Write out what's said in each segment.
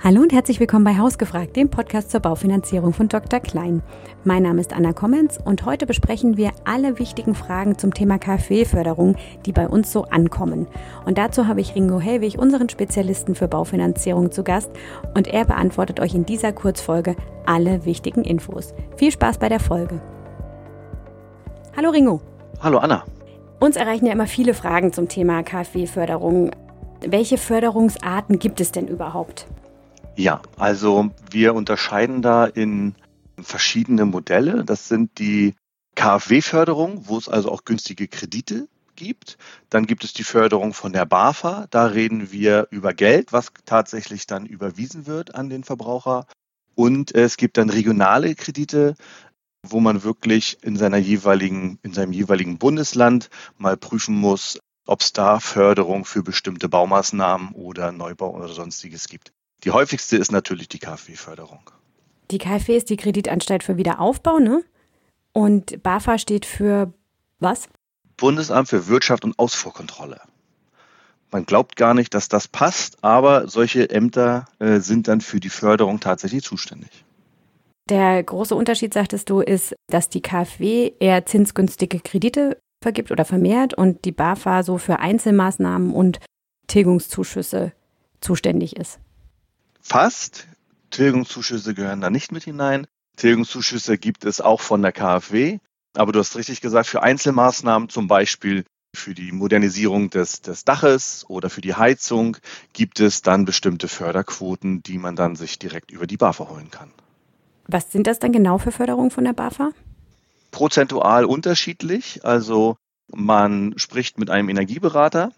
Hallo und herzlich willkommen bei Hausgefragt, dem Podcast zur Baufinanzierung von Dr. Klein. Mein Name ist Anna Kommens und heute besprechen wir alle wichtigen Fragen zum Thema KfW-Förderung, die bei uns so ankommen. Und dazu habe ich Ringo Hellwig, unseren Spezialisten für Baufinanzierung, zu Gast und er beantwortet euch in dieser Kurzfolge alle wichtigen Infos. Viel Spaß bei der Folge. Hallo Ringo. Hallo Anna. Uns erreichen ja immer viele Fragen zum Thema KfW-Förderung. Welche Förderungsarten gibt es denn überhaupt? Ja, also wir unterscheiden da in verschiedene Modelle. Das sind die KfW-Förderung, wo es also auch günstige Kredite gibt. Dann gibt es die Förderung von der BAFA. Da reden wir über Geld, was tatsächlich dann überwiesen wird an den Verbraucher. Und es gibt dann regionale Kredite, wo man wirklich in seiner jeweiligen, in seinem jeweiligen Bundesland mal prüfen muss, ob es da Förderung für bestimmte Baumaßnahmen oder Neubau oder sonstiges gibt. Die häufigste ist natürlich die KfW-Förderung. Die KfW ist die Kreditanstalt für Wiederaufbau, ne? Und BAFA steht für was? Bundesamt für Wirtschaft und Ausfuhrkontrolle. Man glaubt gar nicht, dass das passt, aber solche Ämter äh, sind dann für die Förderung tatsächlich zuständig. Der große Unterschied, sagtest du, ist, dass die KfW eher zinsgünstige Kredite vergibt oder vermehrt und die BAFA so für Einzelmaßnahmen und Tilgungszuschüsse zuständig ist. Fast. Tilgungszuschüsse gehören da nicht mit hinein. Tilgungszuschüsse gibt es auch von der KfW. Aber du hast richtig gesagt, für Einzelmaßnahmen, zum Beispiel für die Modernisierung des, des Daches oder für die Heizung, gibt es dann bestimmte Förderquoten, die man dann sich direkt über die BAFA holen kann. Was sind das dann genau für Förderungen von der BAFA? Prozentual unterschiedlich. Also man spricht mit einem Energieberater,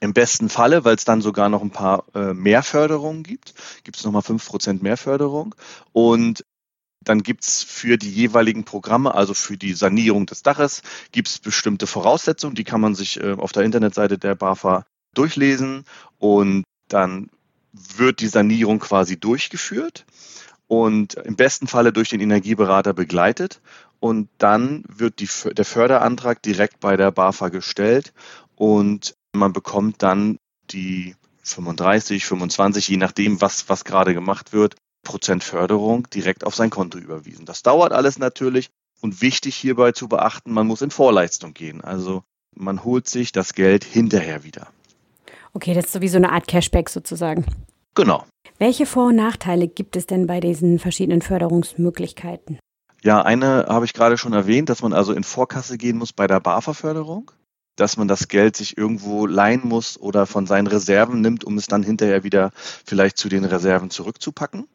im besten Falle, weil es dann sogar noch ein paar äh, mehr Förderungen gibt, gibt es nochmal fünf Prozent mehr Förderung. Und dann gibt es für die jeweiligen Programme, also für die Sanierung des Daches, gibt es bestimmte Voraussetzungen, die kann man sich äh, auf der Internetseite der BAFA durchlesen. Und dann wird die Sanierung quasi durchgeführt und im besten Falle durch den Energieberater begleitet. Und dann wird die, der Förderantrag direkt bei der BAFA gestellt. Und man bekommt dann die 35, 25, je nachdem, was, was gerade gemacht wird, Prozent Förderung direkt auf sein Konto überwiesen. Das dauert alles natürlich und wichtig hierbei zu beachten, man muss in Vorleistung gehen. Also man holt sich das Geld hinterher wieder. Okay, das ist sowieso eine Art Cashback sozusagen. Genau. Welche Vor- und Nachteile gibt es denn bei diesen verschiedenen Förderungsmöglichkeiten? Ja, eine habe ich gerade schon erwähnt, dass man also in Vorkasse gehen muss bei der BAFA-Förderung dass man das Geld sich irgendwo leihen muss oder von seinen Reserven nimmt, um es dann hinterher wieder vielleicht zu den Reserven zurückzupacken.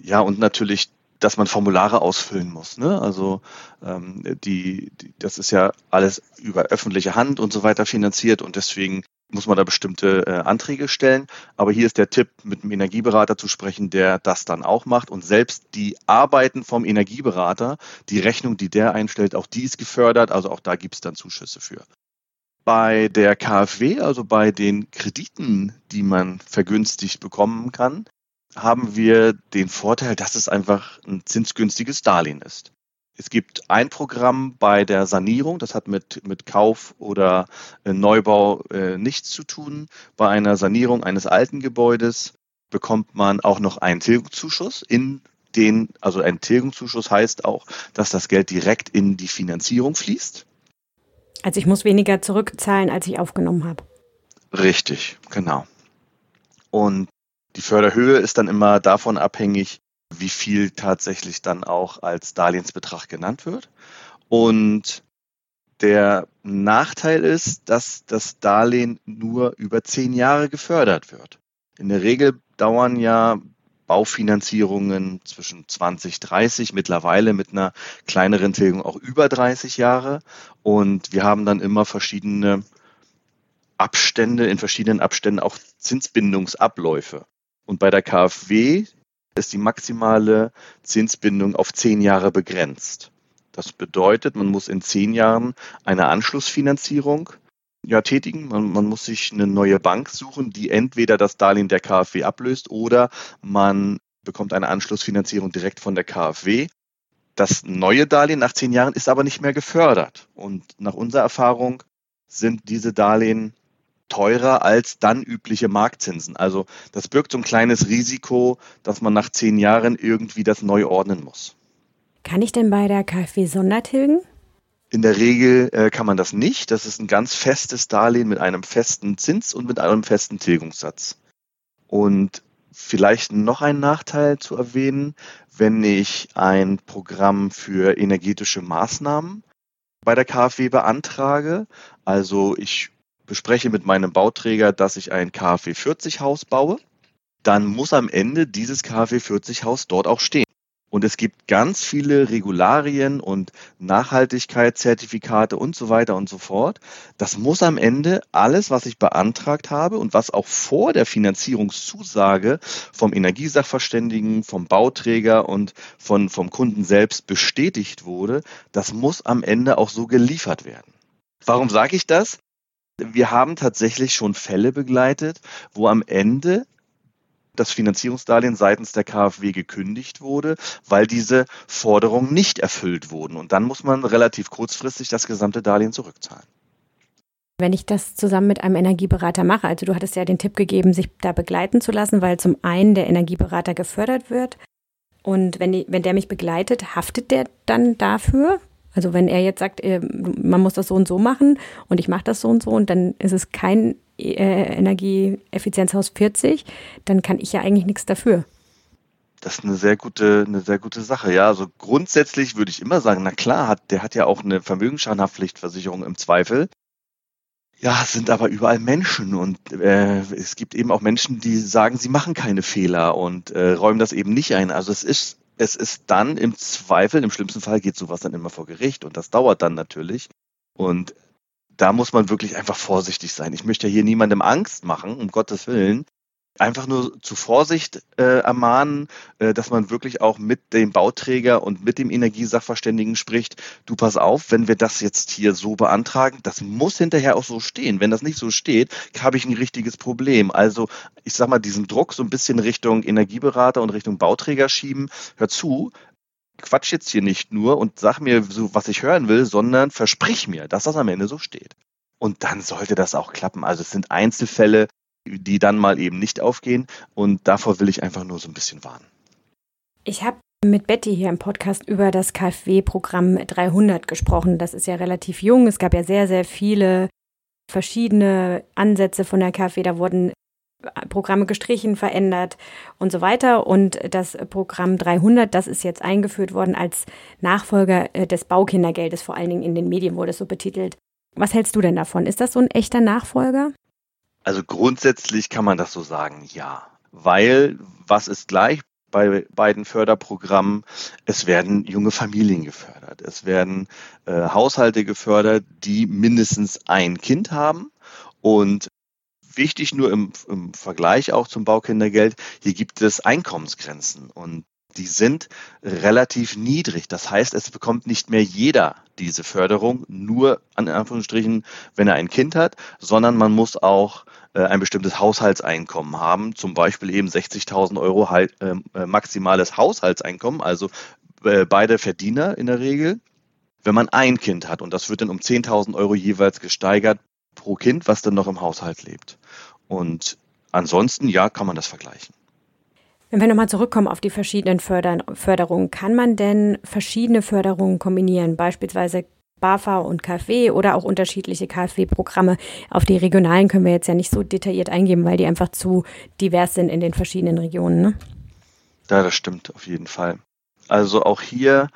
Ja, und natürlich, dass man Formulare ausfüllen muss. Ne? Also ähm, die, die, das ist ja alles über öffentliche Hand und so weiter finanziert und deswegen muss man da bestimmte äh, Anträge stellen. Aber hier ist der Tipp, mit einem Energieberater zu sprechen, der das dann auch macht. Und selbst die Arbeiten vom Energieberater, die Rechnung, die der einstellt, auch die ist gefördert. Also auch da gibt es dann Zuschüsse für. Bei der KfW, also bei den Krediten, die man vergünstigt bekommen kann, haben wir den Vorteil, dass es einfach ein zinsgünstiges Darlehen ist. Es gibt ein Programm bei der Sanierung, das hat mit, mit Kauf oder äh, Neubau äh, nichts zu tun. Bei einer Sanierung eines alten Gebäudes bekommt man auch noch einen Tilgungszuschuss in den, also ein Tilgungszuschuss heißt auch, dass das Geld direkt in die Finanzierung fließt. Also ich muss weniger zurückzahlen, als ich aufgenommen habe. Richtig, genau. Und die Förderhöhe ist dann immer davon abhängig, wie viel tatsächlich dann auch als Darlehensbetrag genannt wird. Und der Nachteil ist, dass das Darlehen nur über zehn Jahre gefördert wird. In der Regel dauern ja Baufinanzierungen zwischen 20, 30, mittlerweile mit einer kleineren Tilgung auch über 30 Jahre. Und wir haben dann immer verschiedene Abstände, in verschiedenen Abständen auch Zinsbindungsabläufe. Und bei der KfW ist die maximale Zinsbindung auf zehn Jahre begrenzt. Das bedeutet, man muss in zehn Jahren eine Anschlussfinanzierung ja, tätigen. Man, man muss sich eine neue Bank suchen, die entweder das Darlehen der KfW ablöst oder man bekommt eine Anschlussfinanzierung direkt von der KfW. Das neue Darlehen nach zehn Jahren ist aber nicht mehr gefördert. Und nach unserer Erfahrung sind diese Darlehen teurer als dann übliche Marktzinsen. Also das birgt so ein kleines Risiko, dass man nach zehn Jahren irgendwie das neu ordnen muss. Kann ich denn bei der KfW Sondertilgen? In der Regel äh, kann man das nicht. Das ist ein ganz festes Darlehen mit einem festen Zins und mit einem festen Tilgungssatz. Und vielleicht noch ein Nachteil zu erwähnen, wenn ich ein Programm für energetische Maßnahmen bei der KfW beantrage. Also ich bespreche mit meinem Bauträger, dass ich ein KfW 40 Haus baue. Dann muss am Ende dieses KfW 40 Haus dort auch stehen. Und es gibt ganz viele Regularien und Nachhaltigkeitszertifikate und so weiter und so fort. Das muss am Ende alles, was ich beantragt habe und was auch vor der Finanzierungszusage vom Energiesachverständigen, vom Bauträger und von, vom Kunden selbst bestätigt wurde, das muss am Ende auch so geliefert werden. Warum sage ich das? Wir haben tatsächlich schon Fälle begleitet, wo am Ende das Finanzierungsdarlehen seitens der KfW gekündigt wurde, weil diese Forderungen nicht erfüllt wurden. Und dann muss man relativ kurzfristig das gesamte Darlehen zurückzahlen. Wenn ich das zusammen mit einem Energieberater mache, also du hattest ja den Tipp gegeben, sich da begleiten zu lassen, weil zum einen der Energieberater gefördert wird und wenn, die, wenn der mich begleitet, haftet der dann dafür? Also wenn er jetzt sagt, äh, man muss das so und so machen und ich mache das so und so und dann ist es kein Energieeffizienzhaus 40, dann kann ich ja eigentlich nichts dafür. Das ist eine sehr gute, eine sehr gute Sache. Ja, also grundsätzlich würde ich immer sagen, na klar, hat, der hat ja auch eine Vermögensschadenhaftpflichtversicherung im Zweifel. Ja, sind aber überall Menschen und äh, es gibt eben auch Menschen, die sagen, sie machen keine Fehler und äh, räumen das eben nicht ein. Also es ist, es ist dann im Zweifel, im schlimmsten Fall geht sowas dann immer vor Gericht und das dauert dann natürlich. Und da muss man wirklich einfach vorsichtig sein. Ich möchte hier niemandem Angst machen, um Gottes Willen. Einfach nur zu Vorsicht äh, ermahnen, äh, dass man wirklich auch mit dem Bauträger und mit dem Energiesachverständigen spricht. Du pass auf, wenn wir das jetzt hier so beantragen, das muss hinterher auch so stehen. Wenn das nicht so steht, habe ich ein richtiges Problem. Also ich sag mal, diesen Druck so ein bisschen Richtung Energieberater und Richtung Bauträger schieben. Hör zu, quatsch jetzt hier nicht nur und sag mir so, was ich hören will, sondern versprich mir, dass das am Ende so steht. Und dann sollte das auch klappen. Also es sind Einzelfälle, die dann mal eben nicht aufgehen und davor will ich einfach nur so ein bisschen warnen. Ich habe mit Betty hier im Podcast über das KfW-Programm 300 gesprochen. Das ist ja relativ jung. Es gab ja sehr, sehr viele verschiedene Ansätze von der KfW. Da wurden Programme gestrichen, verändert und so weiter. Und das Programm 300, das ist jetzt eingeführt worden als Nachfolger äh, des Baukindergeldes, vor allen Dingen in den Medien wurde es so betitelt. Was hältst du denn davon? Ist das so ein echter Nachfolger? Also grundsätzlich kann man das so sagen, ja. Weil, was ist gleich bei beiden Förderprogrammen? Es werden junge Familien gefördert. Es werden äh, Haushalte gefördert, die mindestens ein Kind haben. Und wichtig nur im, im Vergleich auch zum Baukindergeld, hier gibt es Einkommensgrenzen und die sind relativ niedrig. Das heißt, es bekommt nicht mehr jeder diese Förderung, nur an Anführungsstrichen, wenn er ein Kind hat, sondern man muss auch äh, ein bestimmtes Haushaltseinkommen haben, zum Beispiel eben 60.000 Euro halt, äh, maximales Haushaltseinkommen, also äh, beide Verdiener in der Regel. Wenn man ein Kind hat und das wird dann um 10.000 Euro jeweils gesteigert pro Kind, was dann noch im Haushalt lebt. Und ansonsten, ja, kann man das vergleichen. Wenn wir nochmal zurückkommen auf die verschiedenen Förder Förderungen, kann man denn verschiedene Förderungen kombinieren, beispielsweise BAFA und KfW oder auch unterschiedliche KfW-Programme? Auf die regionalen können wir jetzt ja nicht so detailliert eingehen, weil die einfach zu divers sind in den verschiedenen Regionen. Ne? Ja, das stimmt auf jeden Fall. Also auch hier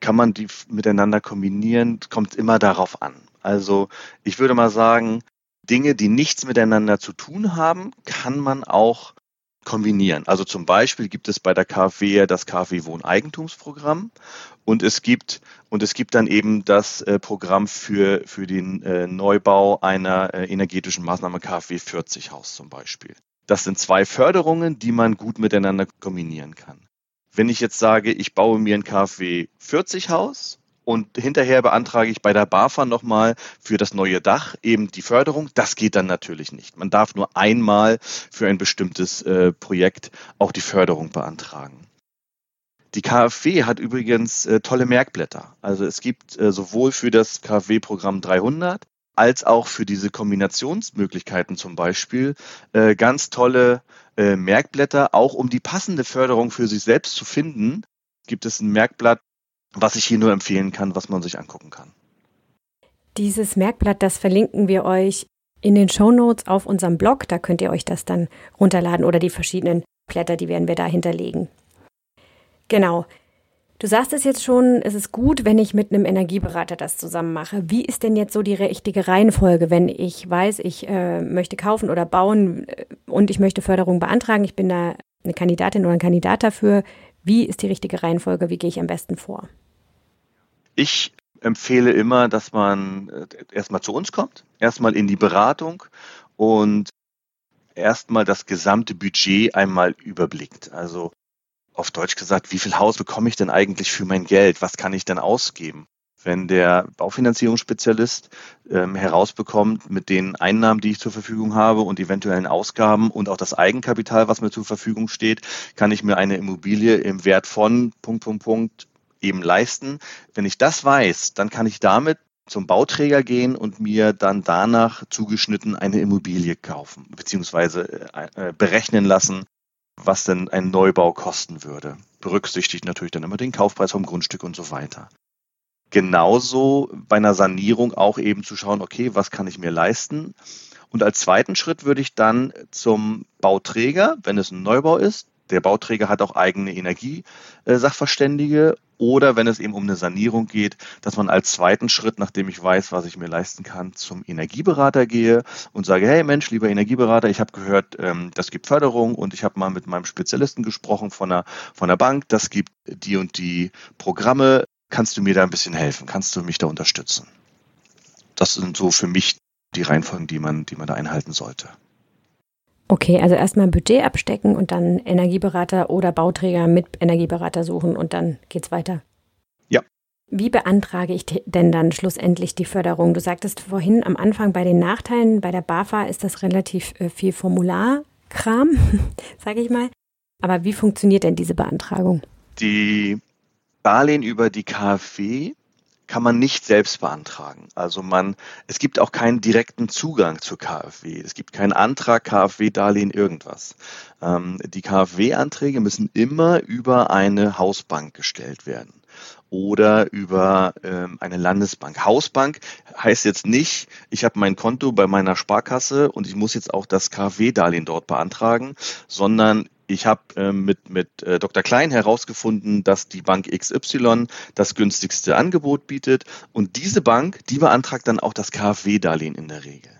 kann man die miteinander kombinieren, kommt immer darauf an. Also ich würde mal sagen, Dinge, die nichts miteinander zu tun haben, kann man auch kombinieren. Also zum Beispiel gibt es bei der KfW das KfW Wohneigentumsprogramm und es gibt und es gibt dann eben das äh, Programm für für den äh, Neubau einer äh, energetischen Maßnahme KfW 40 Haus zum Beispiel. Das sind zwei Förderungen, die man gut miteinander kombinieren kann. Wenn ich jetzt sage, ich baue mir ein KfW 40 Haus und hinterher beantrage ich bei der BAFA nochmal für das neue Dach eben die Förderung. Das geht dann natürlich nicht. Man darf nur einmal für ein bestimmtes äh, Projekt auch die Förderung beantragen. Die KfW hat übrigens äh, tolle Merkblätter. Also es gibt äh, sowohl für das KfW-Programm 300 als auch für diese Kombinationsmöglichkeiten zum Beispiel äh, ganz tolle äh, Merkblätter, auch um die passende Förderung für sich selbst zu finden, gibt es ein Merkblatt, was ich hier nur empfehlen kann, was man sich angucken kann. Dieses Merkblatt, das verlinken wir euch in den Show Notes auf unserem Blog. Da könnt ihr euch das dann runterladen oder die verschiedenen Blätter, die werden wir da hinterlegen. Genau. Du sagst es jetzt schon, es ist gut, wenn ich mit einem Energieberater das zusammen mache. Wie ist denn jetzt so die richtige Reihenfolge, wenn ich weiß, ich äh, möchte kaufen oder bauen äh, und ich möchte Förderung beantragen? Ich bin da eine Kandidatin oder ein Kandidat dafür. Wie ist die richtige Reihenfolge? Wie gehe ich am besten vor? Ich empfehle immer, dass man äh, erstmal zu uns kommt, erstmal in die Beratung und erstmal das gesamte Budget einmal überblickt. Also auf Deutsch gesagt, wie viel Haus bekomme ich denn eigentlich für mein Geld? Was kann ich denn ausgeben? Wenn der Baufinanzierungsspezialist ähm, herausbekommt mit den Einnahmen, die ich zur Verfügung habe und eventuellen Ausgaben und auch das Eigenkapital, was mir zur Verfügung steht, kann ich mir eine Immobilie im Wert von Punkt, Punkt, Punkt eben leisten. Wenn ich das weiß, dann kann ich damit zum Bauträger gehen und mir dann danach zugeschnitten eine Immobilie kaufen, beziehungsweise äh, äh, berechnen lassen, was denn ein Neubau kosten würde. Berücksichtigt natürlich dann immer den Kaufpreis vom Grundstück und so weiter. Genauso bei einer Sanierung auch eben zu schauen, okay, was kann ich mir leisten? Und als zweiten Schritt würde ich dann zum Bauträger, wenn es ein Neubau ist, der Bauträger hat auch eigene Energiesachverständige oder wenn es eben um eine Sanierung geht, dass man als zweiten Schritt, nachdem ich weiß, was ich mir leisten kann, zum Energieberater gehe und sage, hey Mensch, lieber Energieberater, ich habe gehört, ähm, das gibt Förderung und ich habe mal mit meinem Spezialisten gesprochen von der, von der Bank, das gibt die und die Programme. Kannst du mir da ein bisschen helfen? Kannst du mich da unterstützen? Das sind so für mich die Reihenfolgen, die man, die man da einhalten sollte. Okay, also erstmal Budget abstecken und dann Energieberater oder Bauträger mit Energieberater suchen und dann geht's weiter. Ja. Wie beantrage ich denn dann schlussendlich die Förderung? Du sagtest vorhin am Anfang bei den Nachteilen, bei der BAFA ist das relativ äh, viel Formularkram, sage ich mal. Aber wie funktioniert denn diese Beantragung? Die Darlehen über die KfW kann man nicht selbst beantragen. Also man, es gibt auch keinen direkten Zugang zur KfW. Es gibt keinen Antrag KfW-Darlehen irgendwas. Ähm, die KfW-Anträge müssen immer über eine Hausbank gestellt werden oder über ähm, eine Landesbank. Hausbank heißt jetzt nicht, ich habe mein Konto bei meiner Sparkasse und ich muss jetzt auch das KfW-Darlehen dort beantragen, sondern ich habe äh, mit, mit äh, Dr. Klein herausgefunden, dass die Bank XY das günstigste Angebot bietet und diese Bank, die beantragt dann auch das KfW-Darlehen in der Regel.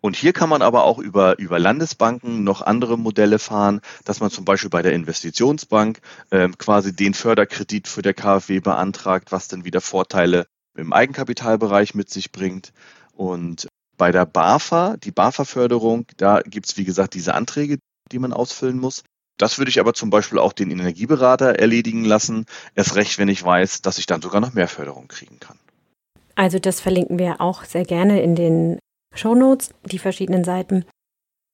Und hier kann man aber auch über, über Landesbanken noch andere Modelle fahren, dass man zum Beispiel bei der Investitionsbank äh, quasi den Förderkredit für der KfW beantragt, was dann wieder Vorteile im Eigenkapitalbereich mit sich bringt. Und bei der BAFA, die BAFA-Förderung, da gibt es, wie gesagt, diese Anträge, die man ausfüllen muss. Das würde ich aber zum Beispiel auch den Energieberater erledigen lassen, erst recht, wenn ich weiß, dass ich dann sogar noch mehr Förderung kriegen kann. Also das verlinken wir auch sehr gerne in den Show Notes, die verschiedenen Seiten.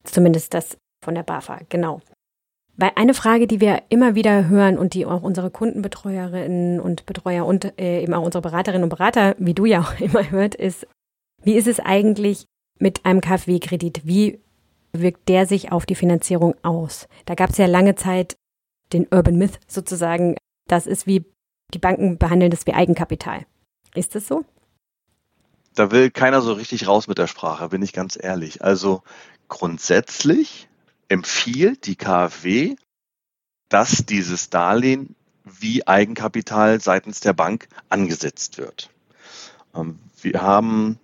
Zumindest das von der BAFA, genau. Weil eine Frage, die wir immer wieder hören und die auch unsere Kundenbetreuerinnen und Betreuer und äh, eben auch unsere Beraterinnen und Berater, wie du ja auch immer hört, ist, wie ist es eigentlich mit einem KfW-Kredit? Wie wirkt der sich auf die Finanzierung aus? Da gab es ja lange Zeit den Urban Myth sozusagen, das ist wie die Banken behandeln das wie Eigenkapital. Ist das so? Da will keiner so richtig raus mit der Sprache, bin ich ganz ehrlich. Also grundsätzlich empfiehlt die KfW, dass dieses Darlehen wie Eigenkapital seitens der Bank angesetzt wird. Ähm, wir haben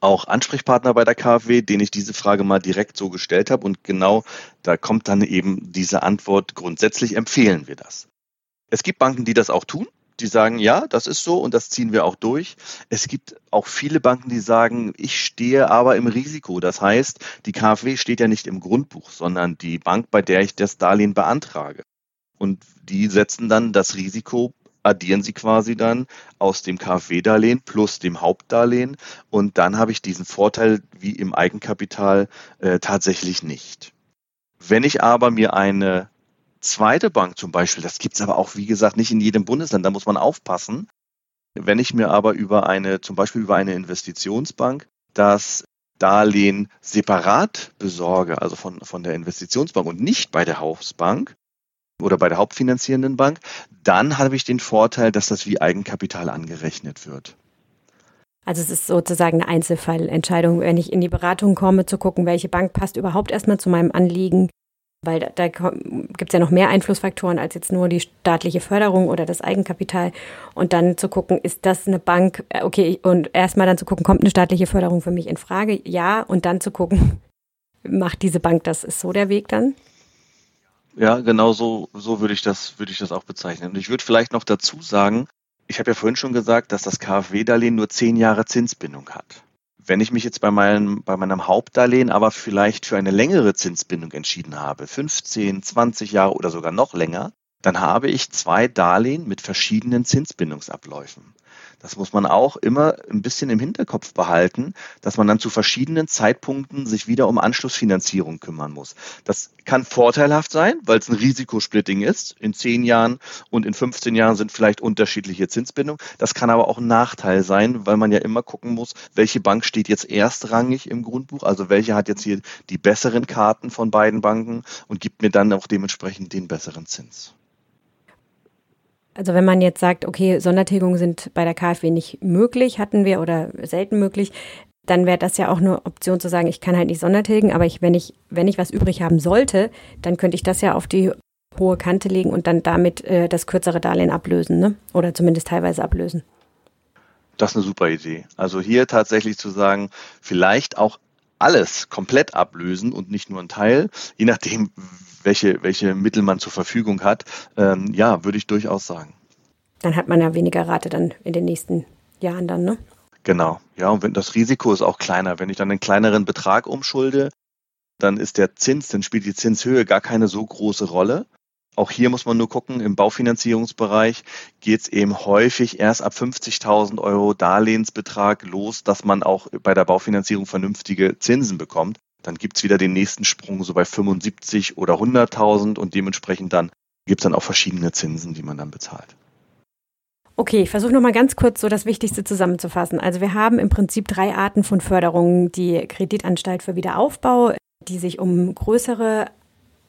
auch Ansprechpartner bei der KfW, den ich diese Frage mal direkt so gestellt habe. Und genau da kommt dann eben diese Antwort, grundsätzlich empfehlen wir das. Es gibt Banken, die das auch tun. Die sagen, ja, das ist so und das ziehen wir auch durch. Es gibt auch viele Banken, die sagen, ich stehe aber im Risiko. Das heißt, die KfW steht ja nicht im Grundbuch, sondern die Bank, bei der ich das Darlehen beantrage. Und die setzen dann das Risiko addieren sie quasi dann aus dem KfW-Darlehen plus dem Hauptdarlehen und dann habe ich diesen Vorteil wie im Eigenkapital äh, tatsächlich nicht. Wenn ich aber mir eine zweite Bank zum Beispiel, das gibt es aber auch wie gesagt nicht in jedem Bundesland, da muss man aufpassen, Wenn ich mir aber über eine, zum Beispiel über eine Investitionsbank, das Darlehen separat besorge, also von, von der Investitionsbank und nicht bei der Hausbank oder bei der hauptfinanzierenden Bank, dann habe ich den Vorteil, dass das wie Eigenkapital angerechnet wird. Also es ist sozusagen eine Einzelfallentscheidung, wenn ich in die Beratung komme, zu gucken, welche Bank passt überhaupt erstmal zu meinem Anliegen weil da, da gibt es ja noch mehr Einflussfaktoren als jetzt nur die staatliche Förderung oder das Eigenkapital. Und dann zu gucken, ist das eine Bank, äh, okay, und erstmal dann zu gucken, kommt eine staatliche Förderung für mich in Frage? Ja, und dann zu gucken, macht diese Bank das? Ist so der Weg dann? Ja, genau so, so würde ich das, würde ich das auch bezeichnen. Und ich würde vielleicht noch dazu sagen, ich habe ja vorhin schon gesagt, dass das KfW-Darlehen nur zehn Jahre Zinsbindung hat. Wenn ich mich jetzt bei meinem, bei meinem Hauptdarlehen aber vielleicht für eine längere Zinsbindung entschieden habe, 15, 20 Jahre oder sogar noch länger, dann habe ich zwei Darlehen mit verschiedenen Zinsbindungsabläufen. Das muss man auch immer ein bisschen im Hinterkopf behalten, dass man dann zu verschiedenen Zeitpunkten sich wieder um Anschlussfinanzierung kümmern muss. Das kann vorteilhaft sein, weil es ein Risikosplitting ist. In zehn Jahren und in 15 Jahren sind vielleicht unterschiedliche Zinsbindungen. Das kann aber auch ein Nachteil sein, weil man ja immer gucken muss, welche Bank steht jetzt erstrangig im Grundbuch, also welche hat jetzt hier die besseren Karten von beiden Banken und gibt mir dann auch dementsprechend den besseren Zins. Also wenn man jetzt sagt, okay, Sondertilgungen sind bei der KfW nicht möglich, hatten wir oder selten möglich, dann wäre das ja auch eine Option zu sagen, ich kann halt nicht Sondertilgen, aber ich, wenn ich, wenn ich was übrig haben sollte, dann könnte ich das ja auf die hohe Kante legen und dann damit äh, das kürzere Darlehen ablösen, ne? Oder zumindest teilweise ablösen. Das ist eine super Idee. Also hier tatsächlich zu sagen, vielleicht auch alles komplett ablösen und nicht nur ein Teil, je nachdem, welche, welche Mittel man zur Verfügung hat, ähm, ja, würde ich durchaus sagen. Dann hat man ja weniger Rate dann in den nächsten Jahren dann, ne? Genau, ja, und wenn das Risiko ist auch kleiner. Wenn ich dann einen kleineren Betrag umschulde, dann ist der Zins, dann spielt die Zinshöhe gar keine so große Rolle. Auch hier muss man nur gucken, im Baufinanzierungsbereich geht es eben häufig erst ab 50.000 Euro Darlehensbetrag los, dass man auch bei der Baufinanzierung vernünftige Zinsen bekommt dann gibt es wieder den nächsten Sprung so bei 75 oder 100.000 und dementsprechend dann gibt es dann auch verschiedene Zinsen, die man dann bezahlt. Okay, ich versuche nochmal ganz kurz so das Wichtigste zusammenzufassen. Also wir haben im Prinzip drei Arten von Förderungen. Die Kreditanstalt für Wiederaufbau, die sich um größere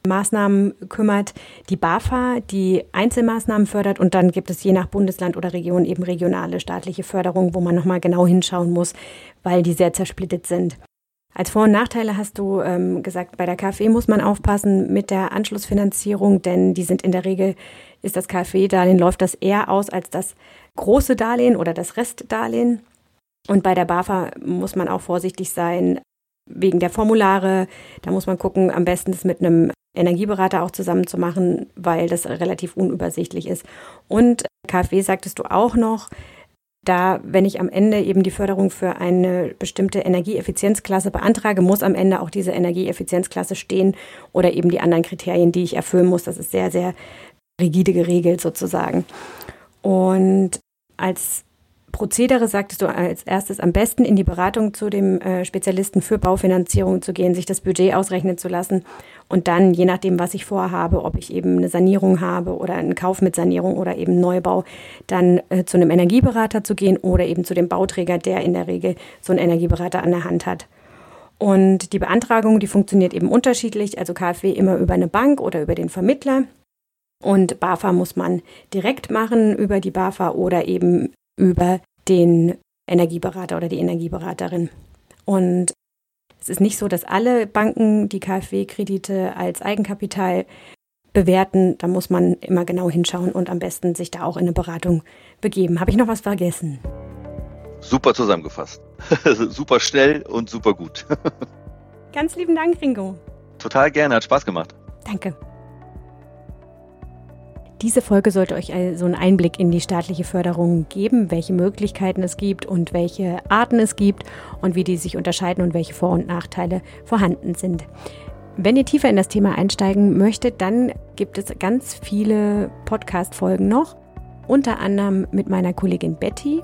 Maßnahmen kümmert, die BAFA, die Einzelmaßnahmen fördert und dann gibt es je nach Bundesland oder Region eben regionale staatliche Förderung, wo man nochmal genau hinschauen muss, weil die sehr zersplittet sind. Als Vor- und Nachteile hast du ähm, gesagt, bei der KfW muss man aufpassen mit der Anschlussfinanzierung, denn die sind in der Regel, ist das KfW-Darlehen, läuft das eher aus als das große Darlehen oder das Restdarlehen. Und bei der BAFA muss man auch vorsichtig sein wegen der Formulare. Da muss man gucken, am besten es mit einem Energieberater auch zusammen zu machen, weil das relativ unübersichtlich ist. Und KfW sagtest du auch noch, da, wenn ich am Ende eben die Förderung für eine bestimmte Energieeffizienzklasse beantrage, muss am Ende auch diese Energieeffizienzklasse stehen oder eben die anderen Kriterien, die ich erfüllen muss. Das ist sehr, sehr rigide geregelt sozusagen. Und als Prozedere sagtest du als erstes am besten in die Beratung zu dem äh, Spezialisten für Baufinanzierung zu gehen, sich das Budget ausrechnen zu lassen und dann, je nachdem, was ich vorhabe, ob ich eben eine Sanierung habe oder einen Kauf mit Sanierung oder eben Neubau, dann äh, zu einem Energieberater zu gehen oder eben zu dem Bauträger, der in der Regel so einen Energieberater an der Hand hat. Und die Beantragung, die funktioniert eben unterschiedlich, also KfW immer über eine Bank oder über den Vermittler. Und BAFA muss man direkt machen über die BAFA oder eben über den Energieberater oder die Energieberaterin. Und es ist nicht so, dass alle Banken die KfW-Kredite als Eigenkapital bewerten. Da muss man immer genau hinschauen und am besten sich da auch in eine Beratung begeben. Habe ich noch was vergessen? Super zusammengefasst. super schnell und super gut. Ganz lieben Dank, Ringo. Total gerne, hat Spaß gemacht. Danke. Diese Folge sollte euch also einen Einblick in die staatliche Förderung geben, welche Möglichkeiten es gibt und welche Arten es gibt und wie die sich unterscheiden und welche Vor- und Nachteile vorhanden sind. Wenn ihr tiefer in das Thema einsteigen möchtet, dann gibt es ganz viele Podcast-Folgen noch, unter anderem mit meiner Kollegin Betty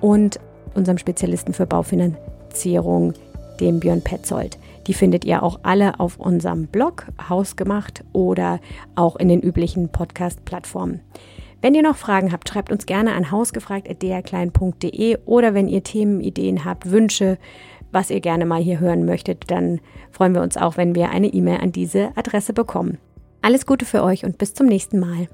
und unserem Spezialisten für Baufinanzierung, dem Björn Petzold. Die findet ihr auch alle auf unserem Blog Hausgemacht oder auch in den üblichen Podcast-Plattformen. Wenn ihr noch Fragen habt, schreibt uns gerne an hausgefragt.drklein.de oder wenn ihr Themen, Ideen habt, Wünsche, was ihr gerne mal hier hören möchtet, dann freuen wir uns auch, wenn wir eine E-Mail an diese Adresse bekommen. Alles Gute für euch und bis zum nächsten Mal.